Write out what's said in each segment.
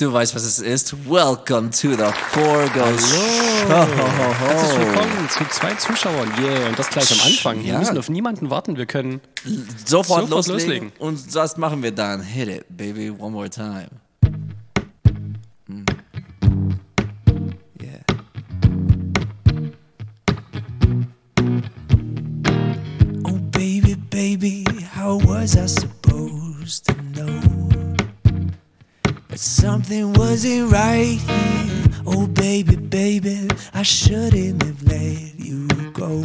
Du weißt, was es ist. Welcome to the Forgos Show. Herzlich willkommen zu zwei Zuschauern. Yeah, und das gleich am Anfang. Wir Ja. müssen auf niemanden warten. Wir können. Sofort, Sofort loslegen. loslegen. Und das machen wir dann. Hit it, baby, one more time. Mm. Yeah. Oh, baby, baby, how was I supposed something wasn't right here? Oh, baby, baby, I shouldn't have let you go.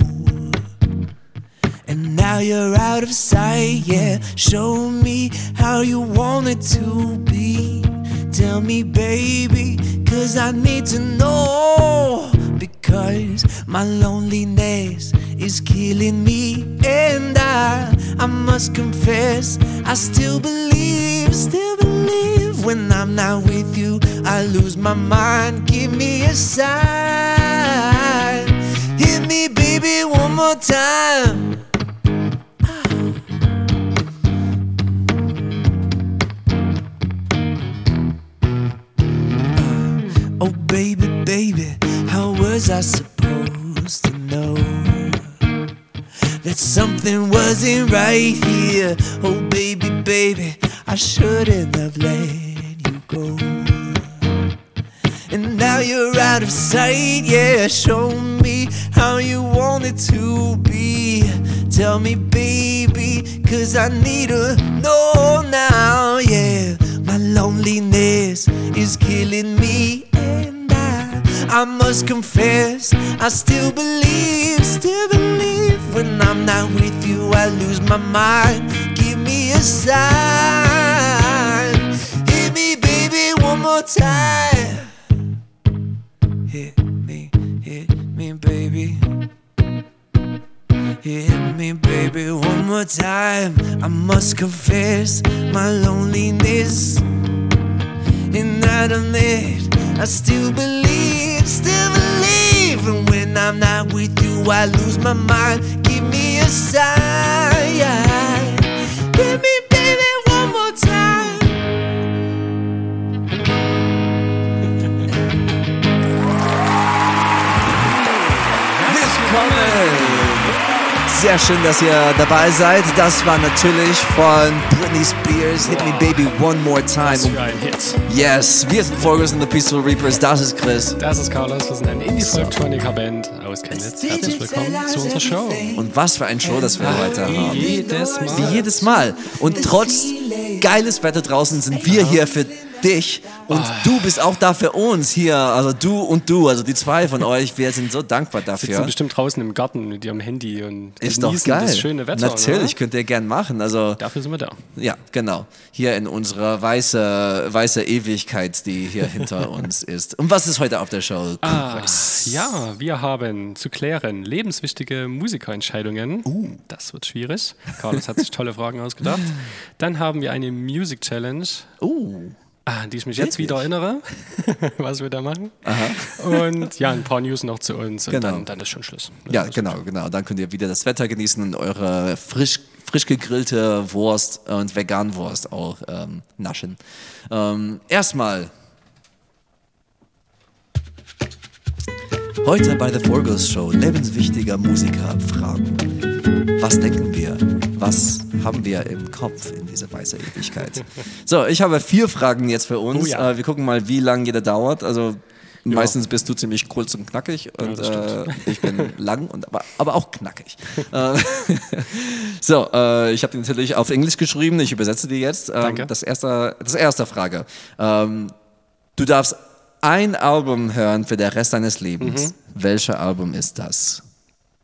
And now you're out of sight, yeah. Show me how you want it to be. Tell me, baby, cause I need to know. Because my loneliness is killing me. And I, I must confess, I still believe, still believe. When I'm not with you, I lose my mind. Give me a sign. Hit me, baby, one more time. Ah. Oh, baby, baby, how was I supposed to know that something wasn't right here? Oh, baby, baby, I shouldn't have you go. And now you're out of sight, yeah. Show me how you want it to be. Tell me, baby, cause I need to know now, yeah. My loneliness is killing me, and I, I must confess, I still believe, still believe. When I'm not with you, I lose my mind. Give me a sign. More time. Hit me, hit me, baby. Hit me, baby, one more time. I must confess my loneliness. And I admit, I still believe, still believe. And when I'm not with you, I lose my mind. Give me a sign. Sehr schön, dass ihr dabei seid. Das war natürlich von Britney Spears, Hit Me Baby One More Time. Was für ein Hit. Yes, wir sind Forgos and the Peaceful Reapers. Das ist Chris. Das ist Carlos. Wir sind eine Indie-Electronica-Band aus Chemnitz. Herzlich willkommen zu unserer Show. Und was für ein Show, das wir heute haben. Wie jedes Mal. Wie jedes Mal. Und trotz geiles Wetter draußen sind wir hier für dich und du bist auch da für uns hier. Also du und du, also die zwei von euch, wir sind so dankbar Sitzen dafür. bestimmt draußen im Garten mit ihrem Handy und Ist doch geil. das schöne Wetter. Natürlich, Ne? könnt ihr gern machen. Also Dafür sind wir da. ja, genau. Hier in unserer weiße, weiße Ewigkeit, die hier hinter uns ist. Und was ist heute auf der Show? Ah, ja, wir haben zu klären lebenswichtige Musikerentscheidungen. Uh. Das wird schwierig. Carlos hat sich tolle Fragen ausgedacht. Dann haben wir eine Music Challenge, Uh, ah, die ich mich jetzt wieder erinnere, was wir da machen. Und ja, ein paar News noch zu uns. Und Genau. dann, dann ist schon Schluss. ja, genau, genau. Dann könnt ihr wieder das Wetter genießen und eure frisch, frisch gegrillte Wurst und Veganwurst auch ähm, naschen. Ähm, erstmal. Heute bei The Forgos Show lebenswichtiger Musiker fragen. Was denken wir? Was haben wir im Kopf in dieser weißen Ewigkeit? So, ich habe vier Fragen jetzt für uns. Oh ja. äh, wir gucken mal, wie lange jeder dauert. Also meistens bist du ziemlich kurz und knackig und das äh, ich bin lang und aber, aber auch knackig. Äh, so, äh, ich habe die natürlich auf Englisch geschrieben. Ich übersetze die jetzt. Ähm, Danke. Das erste, das erste Frage. Ähm, du darfst ein Album hören für den Rest deines Lebens. Mhm. Welches Album ist das?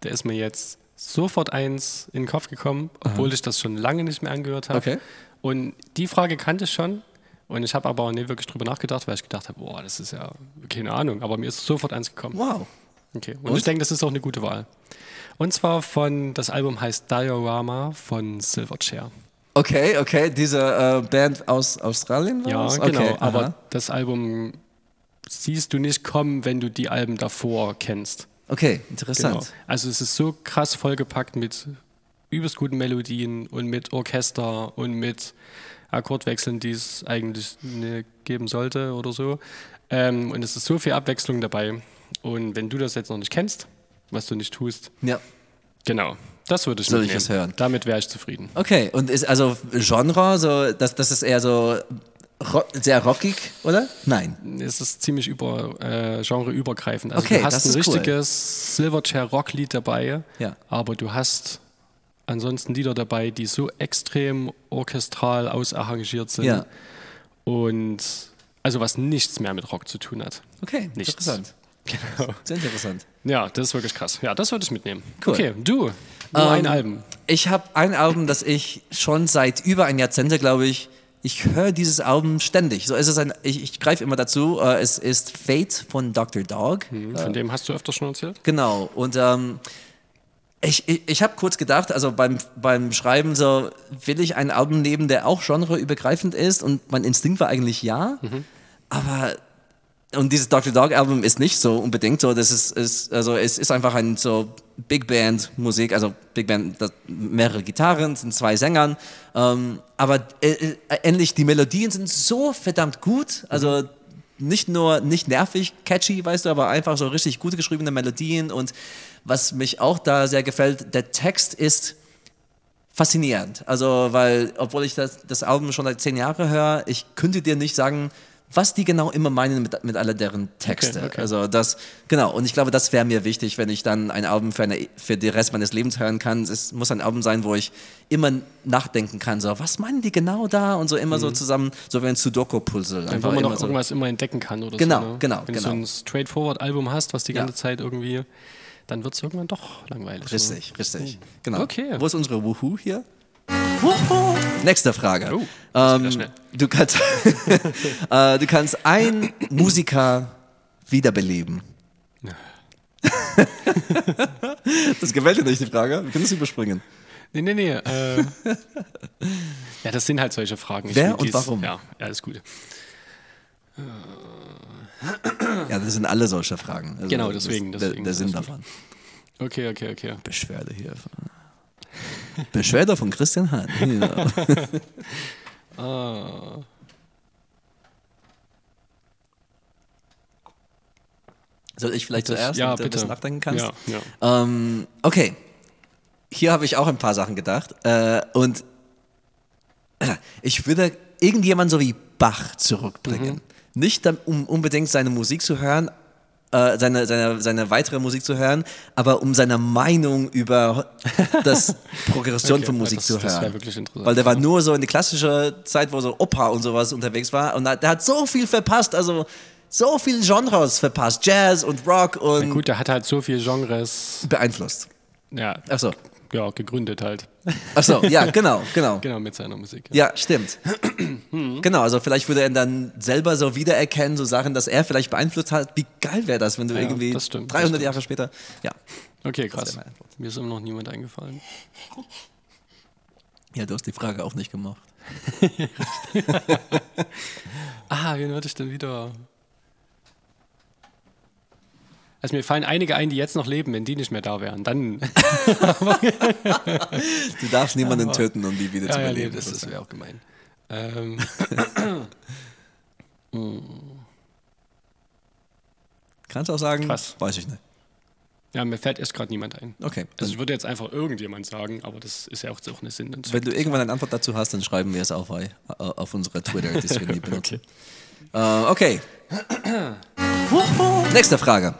Da ist mir jetzt sofort eins in den Kopf gekommen, obwohl ich das schon lange nicht mehr angehört habe. Okay. Und die Frage kannte ich schon. Und ich habe aber auch nie wirklich drüber nachgedacht, weil ich gedacht habe, boah, das ist ja keine Ahnung. Aber mir ist sofort eins gekommen. Wow. Okay. Und, ich denke, das ist auch eine gute Wahl. Und zwar von, das Album heißt Diorama von Silverchair. Okay, okay, diese äh, Band aus Australien war Ja, das? genau. Okay, aber aha. das Album siehst du nicht kommen, wenn du die Alben davor kennst. Okay, interessant. Genau. Also es ist so krass vollgepackt mit übelst guten Melodien und mit Orchester und mit Akkordwechseln, die es eigentlich ne, geben sollte oder so. Ähm, und es ist so viel Abwechslung dabei. Und wenn du das jetzt noch nicht kennst, was du nicht tust, Ja. genau, das würde ich Soll ich es hören? Damit wäre ich zufrieden. Okay, und ist also Genre, so, das, das ist eher so ro sehr rockig, oder? Nein. Es ist ziemlich über, äh, genreübergreifend. Also Okay, du hast ein ist cool. richtiges Silverchair-Rock-Lied dabei, Ja. aber du hast ansonsten Lieder dabei, die so extrem orchestral ausarrangiert sind Ja. und also was nichts mehr mit Rock zu tun hat. Okay, Nichts. interessant. Genau. Sehr interessant. Ja, das ist wirklich krass. Ja, das würde ich mitnehmen. Cool. Okay, du, nur ein Ähm, Album. Ich habe ein Album, das ich schon seit über ein Jahrzehnt, glaube ich, ich höre dieses Album ständig. So ist es ein, ich, ich greife immer dazu. Äh, es ist Fate von Dr. Dog. Von dem hast du öfter schon erzählt? Genau. Und ähm, ich, ich, ich habe kurz gedacht, also beim, beim Schreiben so, will ich ein Album nehmen, der auch genreübergreifend ist? Und mein Instinkt war eigentlich ja. Aber und dieses Dr. Dog Album ist nicht so unbedingt so. Das ist, ist also es ist einfach ein so Big Band Musik, also Big Band, mehrere Gitarren, sind zwei Sängern. Ähm, aber äh, äh, endlich die Melodien sind so verdammt gut. Also nicht nur nicht nervig, catchy, weißt du, aber einfach so richtig gut geschriebene Melodien. Und was mich auch da sehr gefällt, der Text ist faszinierend. Also, weil, obwohl ich das, das Album schon seit zehn Jahren höre, ich könnte dir nicht sagen, was die genau immer meinen mit, mit aller deren Texte. Okay, okay. Also das, genau, und ich glaube, das wäre mir wichtig, wenn ich dann ein Album für, eine, für den Rest meines Lebens hören kann. Es muss ein Album sein, wo ich immer nachdenken kann, so, was meinen die genau da? Und so immer so zusammen, so wie ein Sudoku-Puzzle. Wo man immer noch so. irgendwas immer entdecken kann oder Genau, so. ne? genau, Wenn du genau. so ein Straightforward-Album hast, was die Ja. ganze Zeit irgendwie, dann wird es irgendwann doch langweilig. Richtig, richtig. Genau. Okay. Wo ist unsere Wuhu hier? Nächste Frage. Oh, das ähm, du, kannst, äh, du kannst einen Musiker wiederbeleben. das gefällt dir nicht, die Frage? Wir können es überspringen. Nee, nee, nee. Äh, ja, das sind halt solche Fragen. Ich Wer und dies- warum? Ja, ist gut. Ja, das sind alle solche Fragen. Also Genau, das ist deswegen, Der, deswegen, der Sinn alles davon. Okay, okay, okay. Beschwerde hier. Beschwerde von Christian Hahn. Ja. Ah. Soll ich vielleicht Das- zuerst, ja, damit du ein bisschen nachdenken kannst? Ja, ja. Ähm, okay. Hier habe ich auch ein paar Sachen gedacht. Äh, und äh, ich würde irgendjemand so wie Bach zurückbringen. Mhm. Nicht um unbedingt seine Musik zu hören, äh, seine, seine, seine weitere Musik zu hören, aber um seine Meinung über das Progression Okay, von Musik das- zu das wär hören. wirklich interessant. Weil der war nur so in die klassische Zeit, wo so Opa und sowas unterwegs war und der hat so viel verpasst, also so viele Genres verpasst, Jazz und Rock und Gut, der hat halt so viele Genres beeinflusst. ja, Ach so. Ja, gegründet halt. Ach so, ja, genau, genau. Genau, mit seiner Musik. Ja. Ja, stimmt. genau, also vielleicht würde er dann selber so wiedererkennen, so Sachen, dass er vielleicht beeinflusst hat. Wie geil wäre das, wenn du Ja, irgendwie das stimmt, 300 das stimmt. Jahre später. Ja. Okay, krass. Mir ist immer noch niemand eingefallen. Ja, du hast die Frage auch nicht gemacht. Ah, wen hatte ich denn wieder? Also mir fallen einige ein, die jetzt noch leben, wenn die nicht mehr da wären. Dann. Du darfst niemanden töten, um die wieder zu ja, ja, nee, beleben. das, das wäre auch gemein. Ähm, Kannst du auch sagen? Krass. Weiß ich nicht. ja, mir fällt erst gerade niemand ein. Okay. Also ich würde jetzt einfach irgendjemand sagen, aber das ist ja auch, auch eine Sinn. Wenn du irgendwann eine Antwort dazu hast, dann schreiben wir es auf, äh, auf unsere Twitter, die wir nie benutzen. Äh, okay. Nächste Frage.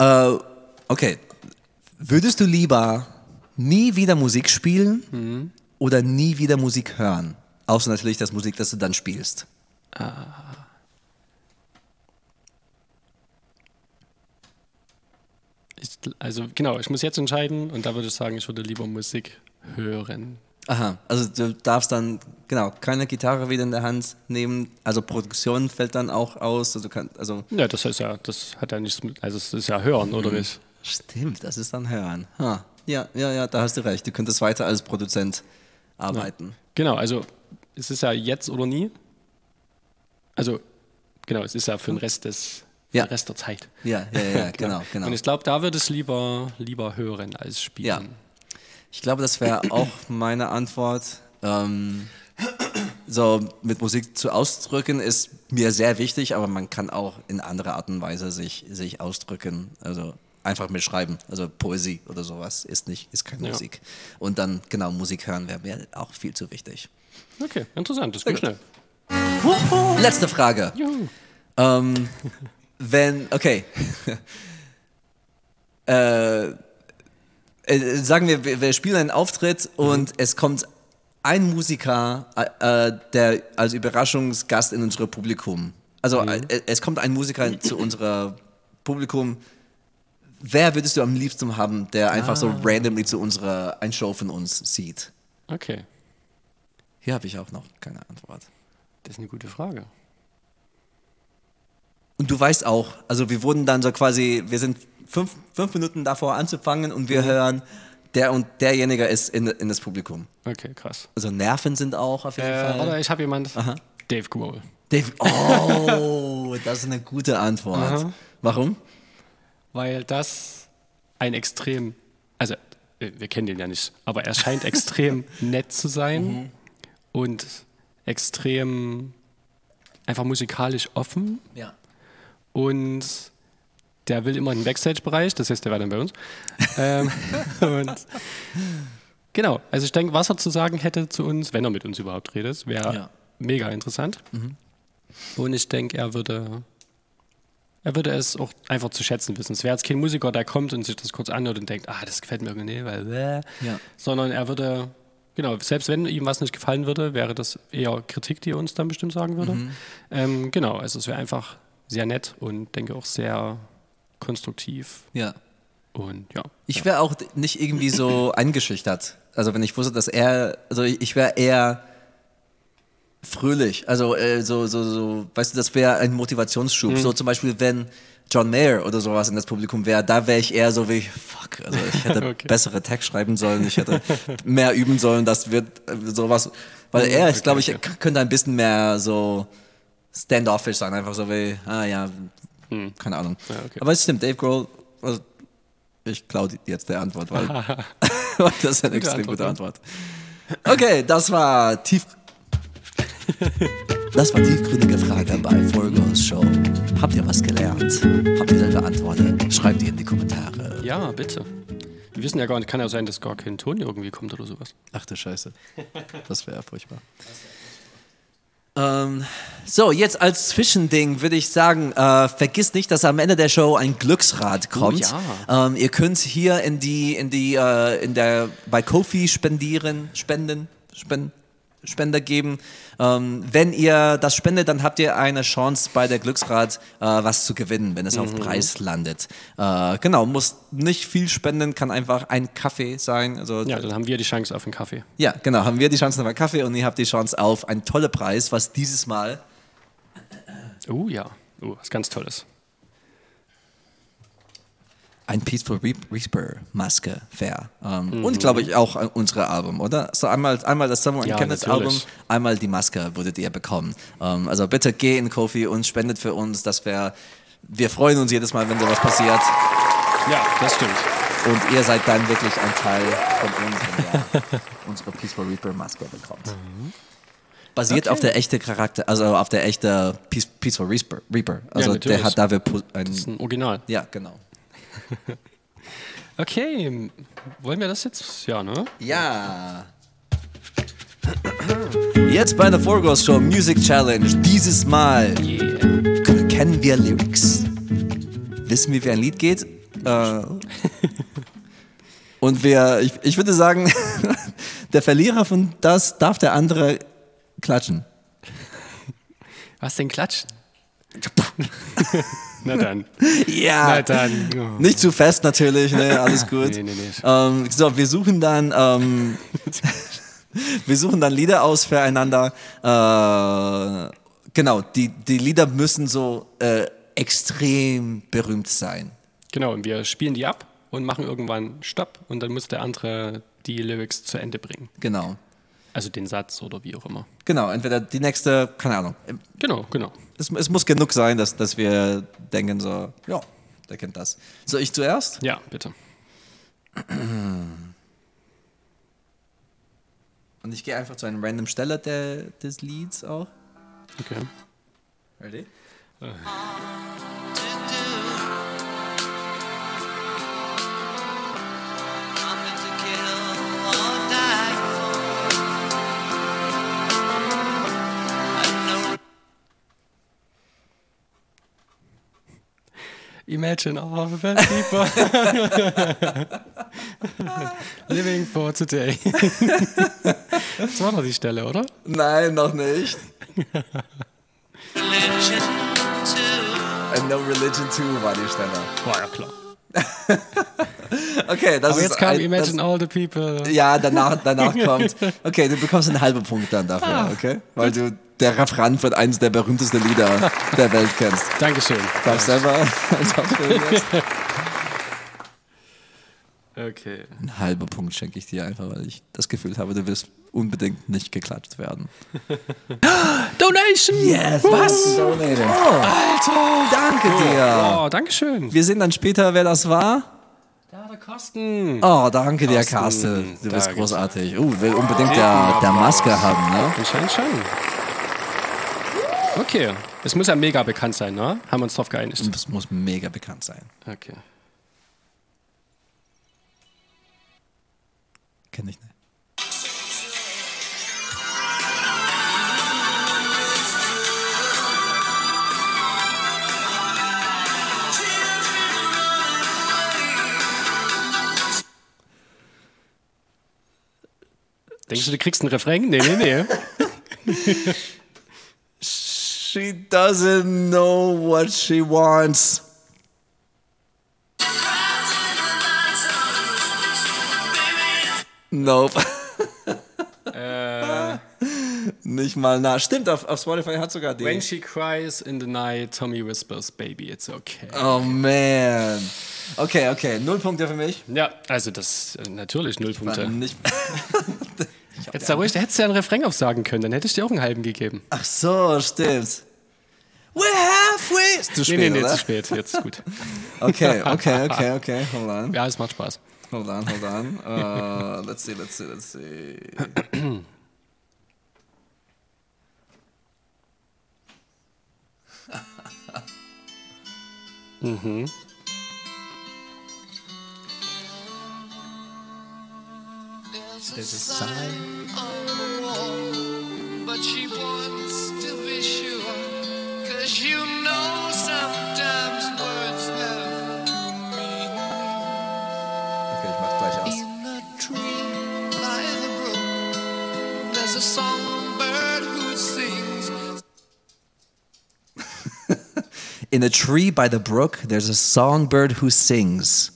Äh, okay. Würdest du lieber nie wieder Musik spielen oder nie wieder Musik hören? Außer natürlich das Musik, das du dann spielst. Ich, also genau, ich muss jetzt entscheiden und da würde ich sagen, ich würde lieber Musik hören. Aha, also du darfst dann, genau, keine Gitarre wieder in der Hand nehmen. Also Produktion fällt dann auch aus. Also, du kannst, also Ja, das heißt ja, das hat ja nichts mit, also es ist ja hören, oder nicht? Stimmt, das ist dann Hören. Ha. Ja, ja, ja, da hast du recht. Du könntest weiter als Produzent arbeiten. Genau, also es ist ja jetzt oder nie. Also genau, es ist ja für den Rest des Ja. Rest der Zeit. Ja, ja, ja, ja genau, genau. Und ich glaube, da würde es lieber, lieber hören als spielen. Ja. Ich glaube, das wäre auch meine Antwort. Ähm, so mit Musik zu ausdrücken ist mir sehr wichtig, aber man kann auch in anderer Art und Weise sich, sich ausdrücken. Also einfach mit Schreiben, also Poesie oder sowas ist nicht, ist keine Ja. Musik. Und dann genau Musik hören wäre mir auch viel zu wichtig. Okay, interessant, das ging schnell. Letzte Frage. Ähm, wenn, okay. äh, äh, sagen wir, wir, wir spielen einen Auftritt und es kommt ein Musiker, äh, äh, der als Überraschungsgast in unser Publikum. Also äh, es kommt ein Musiker zu unserem Publikum. Wer würdest du am liebsten haben, der einfach so randomly zu unserer ein Show von uns sieht? Okay, Hier habe ich auch noch keine Antwort. das ist eine gute Frage. Und du weißt auch, also wir wurden dann so quasi, wir sind fünf, fünf Minuten davor anzufangen und Mhm. wir hören, der und derjenige ist in, in das Publikum. Okay, krass. Also Nerven sind auch auf jeden Äh, Fall. warte, ich habe jemand. Dave Grohl. Dave, oh, das ist eine gute Antwort. Aha. Warum? Weil das ein extrem, also äh, wir kennen den ja nicht, aber er scheint extrem nett zu sein und extrem einfach musikalisch offen Ja. und der will immer in den Backstage-Bereich, das heißt, der war dann bei uns. ähm, und genau, also ich denke, was er zu sagen hätte zu uns, wenn er mit uns überhaupt redet, wäre Ja. mega interessant. Und ich denke, er würde, er würde es auch einfach zu schätzen wissen. Es wäre jetzt kein Musiker, der kommt und sich das kurz anhört und denkt, ah, das gefällt mir irgendwie nicht, weil, äh, Ja. sondern er würde, genau, selbst wenn ihm was nicht gefallen würde, wäre das eher Kritik, die er uns dann bestimmt sagen würde. Ähm, genau, also es wäre einfach sehr nett und denke auch sehr konstruktiv Ja. und ja. Ich wäre auch nicht irgendwie so eingeschüchtert. Also wenn ich wusste, dass er, also ich, wäre eher fröhlich. Also äh, so, so, so, weißt du, das wäre ein Motivationsschub. So zum Beispiel, wenn John Mayer oder sowas in das Publikum wäre, da wäre ich eher so wie, fuck, also ich hätte Okay. bessere Text schreiben sollen, ich hätte mehr üben sollen, das wird äh, sowas. Weil er, ich glaube, ich könnte ein bisschen mehr so standoffish sein, einfach so wie, ah ja, keine Ahnung. Ja, okay. Aber es stimmt, Dave Grohl, also ich klaue jetzt der Antwort, weil das ist eine Gute extrem gute Antwort, Antwort. Okay, das war tief. Das war tiefgründige Frage bei Four Girls Show. Habt ihr was gelernt? Habt ihr selber Antworten? Schreibt die in die Kommentare. Ja, bitte. Wir wissen ja gar nicht, kann ja sein, dass gar kein Ton irgendwie kommt oder sowas. Ach du Scheiße. Das wäre furchtbar. Ähm, so, jetzt als Zwischending würde ich sagen, äh, vergiss nicht, dass am Ende der Show ein Glücksrad kommt. ähm, ihr könnt hier in die, in die, äh, in der, bei Kofi spendieren, spenden, spenden, Spender geben. Ähm, wenn ihr das spendet, dann habt ihr eine Chance bei der Glücksrad äh, was zu gewinnen, wenn es auf Preis landet. Äh, genau, muss nicht viel spenden, kann einfach ein Kaffee sein. Also Ja, dann haben wir die Chance auf einen Kaffee. ja, genau. Haben wir die Chance auf einen Kaffee und ihr habt die Chance auf einen tollen Preis, was dieses Mal Oh ja, oh, was ganz Tolles. Ein Peaceful Reap- Reaper Maske wäre. Ähm, Und glaube ich auch an unsere Album, oder? So einmal, einmal das Someone Ja, Chemnitz. Album, einmal die Maske würdet ihr bekommen. Ähm, also bitte geh in Kofi und spendet für uns. Das wäre, wir freuen uns jedes Mal, wenn sowas passiert. Ja, das stimmt. Und ihr seid dann wirklich ein Teil von uns, wenn ihr unsere Peaceful Reaper Maske bekommt. Mhm. Basiert auf der echte Charakter, also auf der echte Peace, Peaceful Reaper. Also der natürlich. hat dafür ein, Das ist ein Original. ja, genau. Okay, wollen wir das jetzt? Ja, ne? Ja. Jetzt bei der Four Girls Show Music Challenge. Dieses Mal Yeah. kennen wir Lyrics. Wissen wir, wie ein Lied geht. Äh, und wir, ich, ich würde sagen, der Verlierer von das darf der andere klatschen. Was denn klatschen? Na dann. Ja. Na dann. Oh. Nicht zu fest natürlich, ne? Alles gut. Nee, nee, nee. Ähm, so, wir suchen dann, ähm, wir suchen dann Lieder aus füreinander. Äh, genau, die, die Lieder müssen so äh, extrem berühmt sein. Genau, und wir spielen die ab und machen irgendwann Stopp und dann muss der andere die Lyrics zu Ende bringen. Genau. Also den Satz oder wie auch immer. Genau, entweder die nächste, keine Ahnung. Genau, genau. Es, es muss genug sein, dass, dass wir denken so, ja, der kennt das. So, ich zuerst? Ja, bitte. Und ich gehe einfach zu einem random Steller der, des Lieds auch. Okay. Ready? Nothing Imagine all the people living for today. das war doch die Stelle, oder? Nein, noch nicht. religion too. And no Religion 2 war die Stelle. War ja klar. Okay, das Aber ist jetzt kam ein, Imagine all the people. das, Ja, danach, danach kommt. Okay, du bekommst einen halben Punkt dann dafür, Ah. okay? Weil du der Refrain von eines der berühmtesten Lieder der Welt kennst. Dankeschön. Darfst selber? Okay. Ein halber Punkt schenke ich dir einfach, weil ich das Gefühl habe, du wirst unbedingt nicht geklatscht werden. Donation! Yes, was? Donated. Oh, Alter! danke dir. Oh, Dankeschön. Wir sehen dann später, wer das war. Ja, der Kosten. Oh, danke dir, Carsten, Carsten. Du bist großartig. Uh, will unbedingt der, der Maske haben, ne? Anscheinend schon. Okay. Es muss ja mega bekannt sein, ne? Haben wir uns drauf geeinigt. Das muss mega bekannt sein. Okay. Kenn ich nicht. Denkst du, du kriegst einen Refrain? Nee, nee, nee. She doesn't know what she wants. Nope. Nicht mal nah. Stimmt, auf, auf Spotify hat sogar die. When she cries in the night, Tommy whispers, baby, it's okay. Oh man. Okay, okay. Null Punkte für mich. Ja, also das äh, natürlich null Punkte. Nicht. Jetzt da ruhig, da hättest du ja einen Refrain aufsagen können, dann hätte ich dir auch einen halben gegeben. Ach so, stimmt. We're halfway. Ist zu Nee, spät, nee, nee, oder? zu spät. Jetzt ist gut. Okay, okay, okay, okay. Hold on. Ja, es macht Spaß. Hold on, hold on. Uh, let's see, let's see, let's see. There's a sign on the wall, but she wants to be sure. Cause you know sometimes words have two meanings. Okay, ich mach's. In a tree by the brook, there's a songbird who sings. In a tree by the brook, there's a songbird who sings.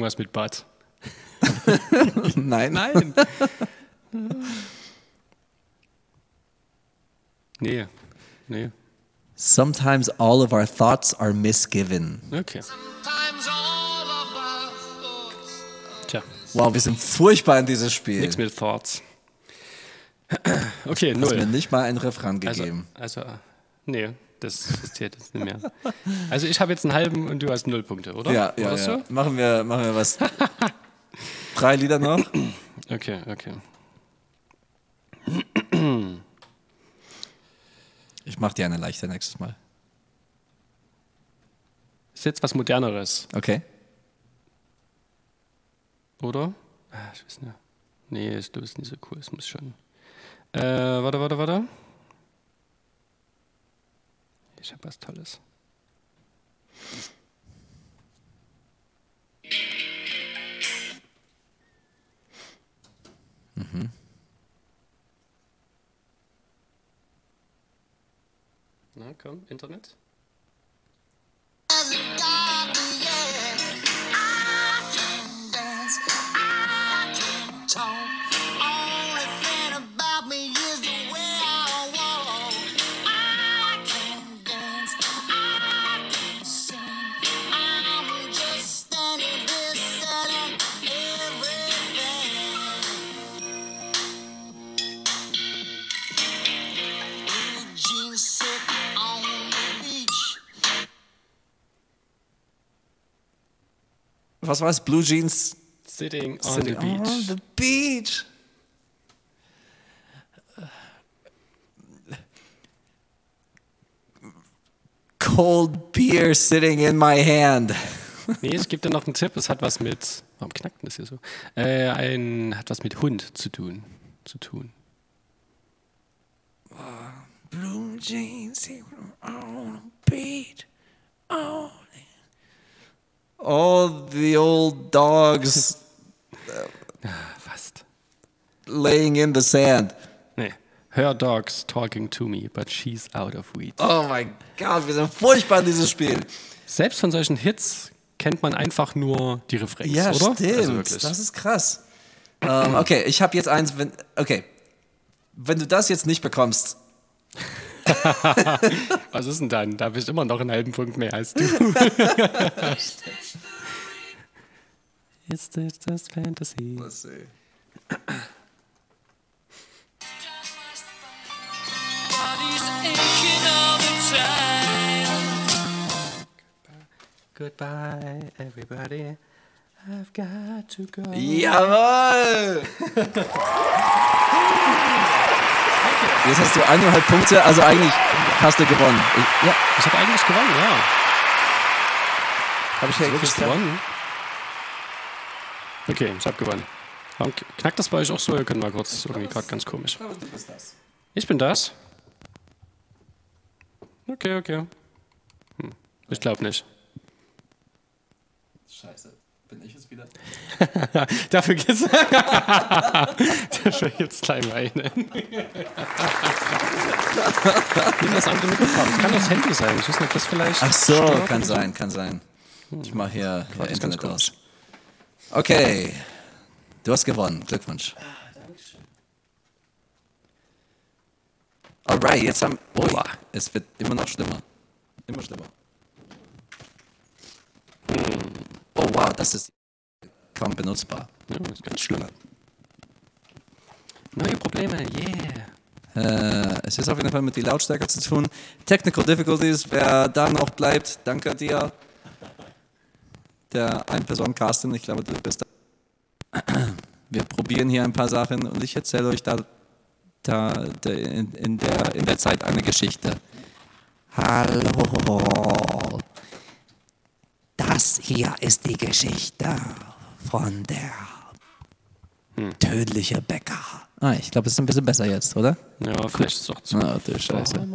Irgendwas mit Bad. Nein. Nein. nee. Nee. Sometimes all of our thoughts are misgiven. Okay. Sometimes all of our thoughts Tja, Wow, wir sind furchtbar in dieses Spiel. nichts mit Thoughts. Okay, Du hast mir null. nicht mal einen Refrain Also, gegeben. also, nee, das, zählt jetzt nicht mehr. Also ich habe jetzt einen halben und du hast null Punkte, oder? ja, ja, ja. Machen, wir, machen wir was. Drei Lieder noch? Okay, okay. Ich mach dir eine leichte nächstes Mal. Ist jetzt was Moderneres, Okay? oder? Ah, ich weiß nicht. Nee, ich glaube, es ist nicht so cool. Es muss schon. Äh, warte, warte, warte. Ich habe was Tolles. Na komm, Internet. Was war es? Blue Jeans Sitting on Sitting the beach. On the beach. Cold beer sitting in my hand. Nee, ich gebe dir noch einen Tipp. Es hat was mit. Warum knackt denn das hier so? Äh, ein, hat was mit Hund zu tun. Zu tun. Blue jeans on the beach. Oh. All the old dogs Fast. laying in the sand. Nee. Her dog's talking to me, but she's out of weed. Oh mein Gott, wir sind furchtbar in dieses Spiel. Selbst von solchen Hits kennt man einfach nur die Refrains, Ja, oder? stimmt. Also das ist krass. ähm, okay, ich habe jetzt eins. Wenn, okay, wenn du das jetzt nicht bekommst, Was ist denn dann? Da bist du immer noch einen halben Punkt mehr als du. Is this just fantasy? Let's see. Goodbye, everybody. I've got to go. Jawohl! Jetzt hast du eineinhalb Punkte, also eigentlich hast du gewonnen. Ich, ja, Ich habe eigentlich gewonnen, ja. habe ich wirklich gewonnen? Okay, ich habe gewonnen. Warum knackt das bei euch auch so? Ihr könnt mal kurz, irgendwie gerade ganz komisch. Ich bin das? Okay, okay. Hm. Ich glaube nicht. Scheiße, bin ich es wieder? Dafür geht's. Dafür gibt's gleich einen. Nimm das andere Mikrofon. Kann das Handy sein. Ich weiß nicht, ob das vielleicht. Ach so, kann sein, kann sein. Ich mache hier, hier Internet aus. Okay, du hast gewonnen. Glückwunsch. Alright, jetzt haben. Oh, es wird immer noch schlimmer. Immer schlimmer. Oh wow, das ist kaum benutzbar. Ja, das ist ganz schlimm. Neue Probleme, yeah. Äh, es ist auf jeden Fall mit die Lautstärke zu tun. Technical Difficulties, wer da noch bleibt, danke dir. Der Ein-Personen-Casting, ich glaube, du bist da. Wir probieren hier ein paar Sachen und ich erzähle euch da, da, da in, in, der, in der Zeit eine Geschichte. Hallo. Das hier ist die Geschichte von der tödliche Bäcker. Ah, ich glaube, es ist ein bisschen besser jetzt, oder? Ja, vielleicht ist es auch zu. Ah, du Scheiße.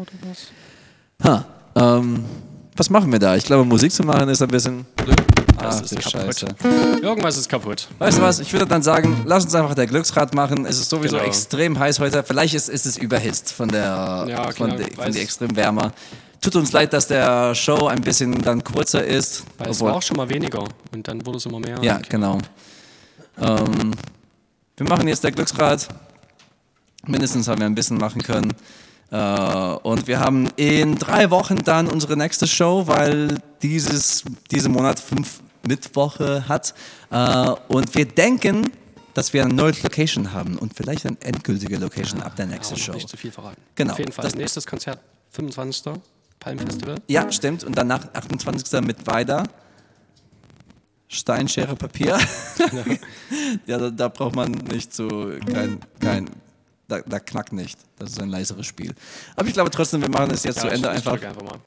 Ha, ähm, was machen wir da? Ich glaube, Musik zu machen ist ein bisschen blöd. Das Ach, ist kaputt. Scheiße. Irgendwas ist kaputt. Weißt du was? Ich würde dann sagen, lass uns einfach der Glücksrad machen. Es ist sowieso Genau. extrem heiß heute. Vielleicht ist, ist es überhitzt von der Ja, von, klar, der, von der extrem Wärmer. Tut uns leid, dass der Show ein bisschen dann kurzer ist. Weil es war auch schon mal weniger und dann wurde es immer mehr. Ja, genau. Ähm, wir machen jetzt der Glücksrad. Mindestens haben wir ein bisschen machen können. Äh, und wir haben in drei Wochen dann unsere nächste Show, weil dieses, diesen Monat fünf Mittwoche hat. Äh, und wir denken, dass wir eine neue Location haben und vielleicht eine endgültige Location ab der nächsten Aber Show. Nicht zu viel verraten. Genau. Auf jeden Fall. Das- Nächstes Konzert, 25. Palmfestival. Ja, stimmt. Und danach 28. mit weiter. Stein, Schere, Papier. ja, da, da braucht man nicht so kein, kein da, da knackt nicht. Das ist ein leiseres Spiel. Aber ich glaube trotzdem, wir machen es jetzt zu Ja, Ende ich, ich einfach. drück einfach mal.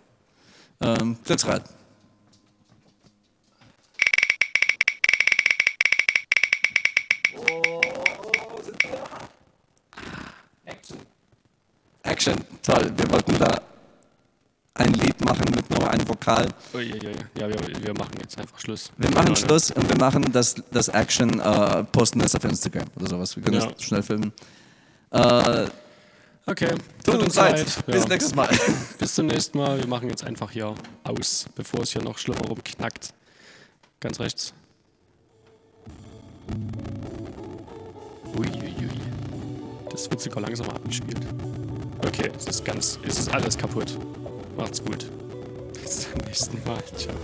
Ähm, Glücksrad. Action. Toll. Wir wollten da ein Lied machen mit nur einem Vokal. Uiuiui. Ja, wir, wir machen jetzt einfach Schluss. Wir machen Ja, Schluss und wir machen das, das Action, äh, posten das auf Instagram oder sowas. Wir können Ja. das schnell filmen. Äh, Okay. tut uns leid. Ja. Bis nächstes Mal. Bis zum nächsten Mal. Wir machen jetzt einfach hier aus, bevor es hier noch schlimmer rumknackt. Ganz rechts. Uiuiui. Das wird sogar langsam abgespielt. Okay, es ist ganz, es ist alles kaputt. Macht's gut. Bis zum nächsten Mal. Ciao.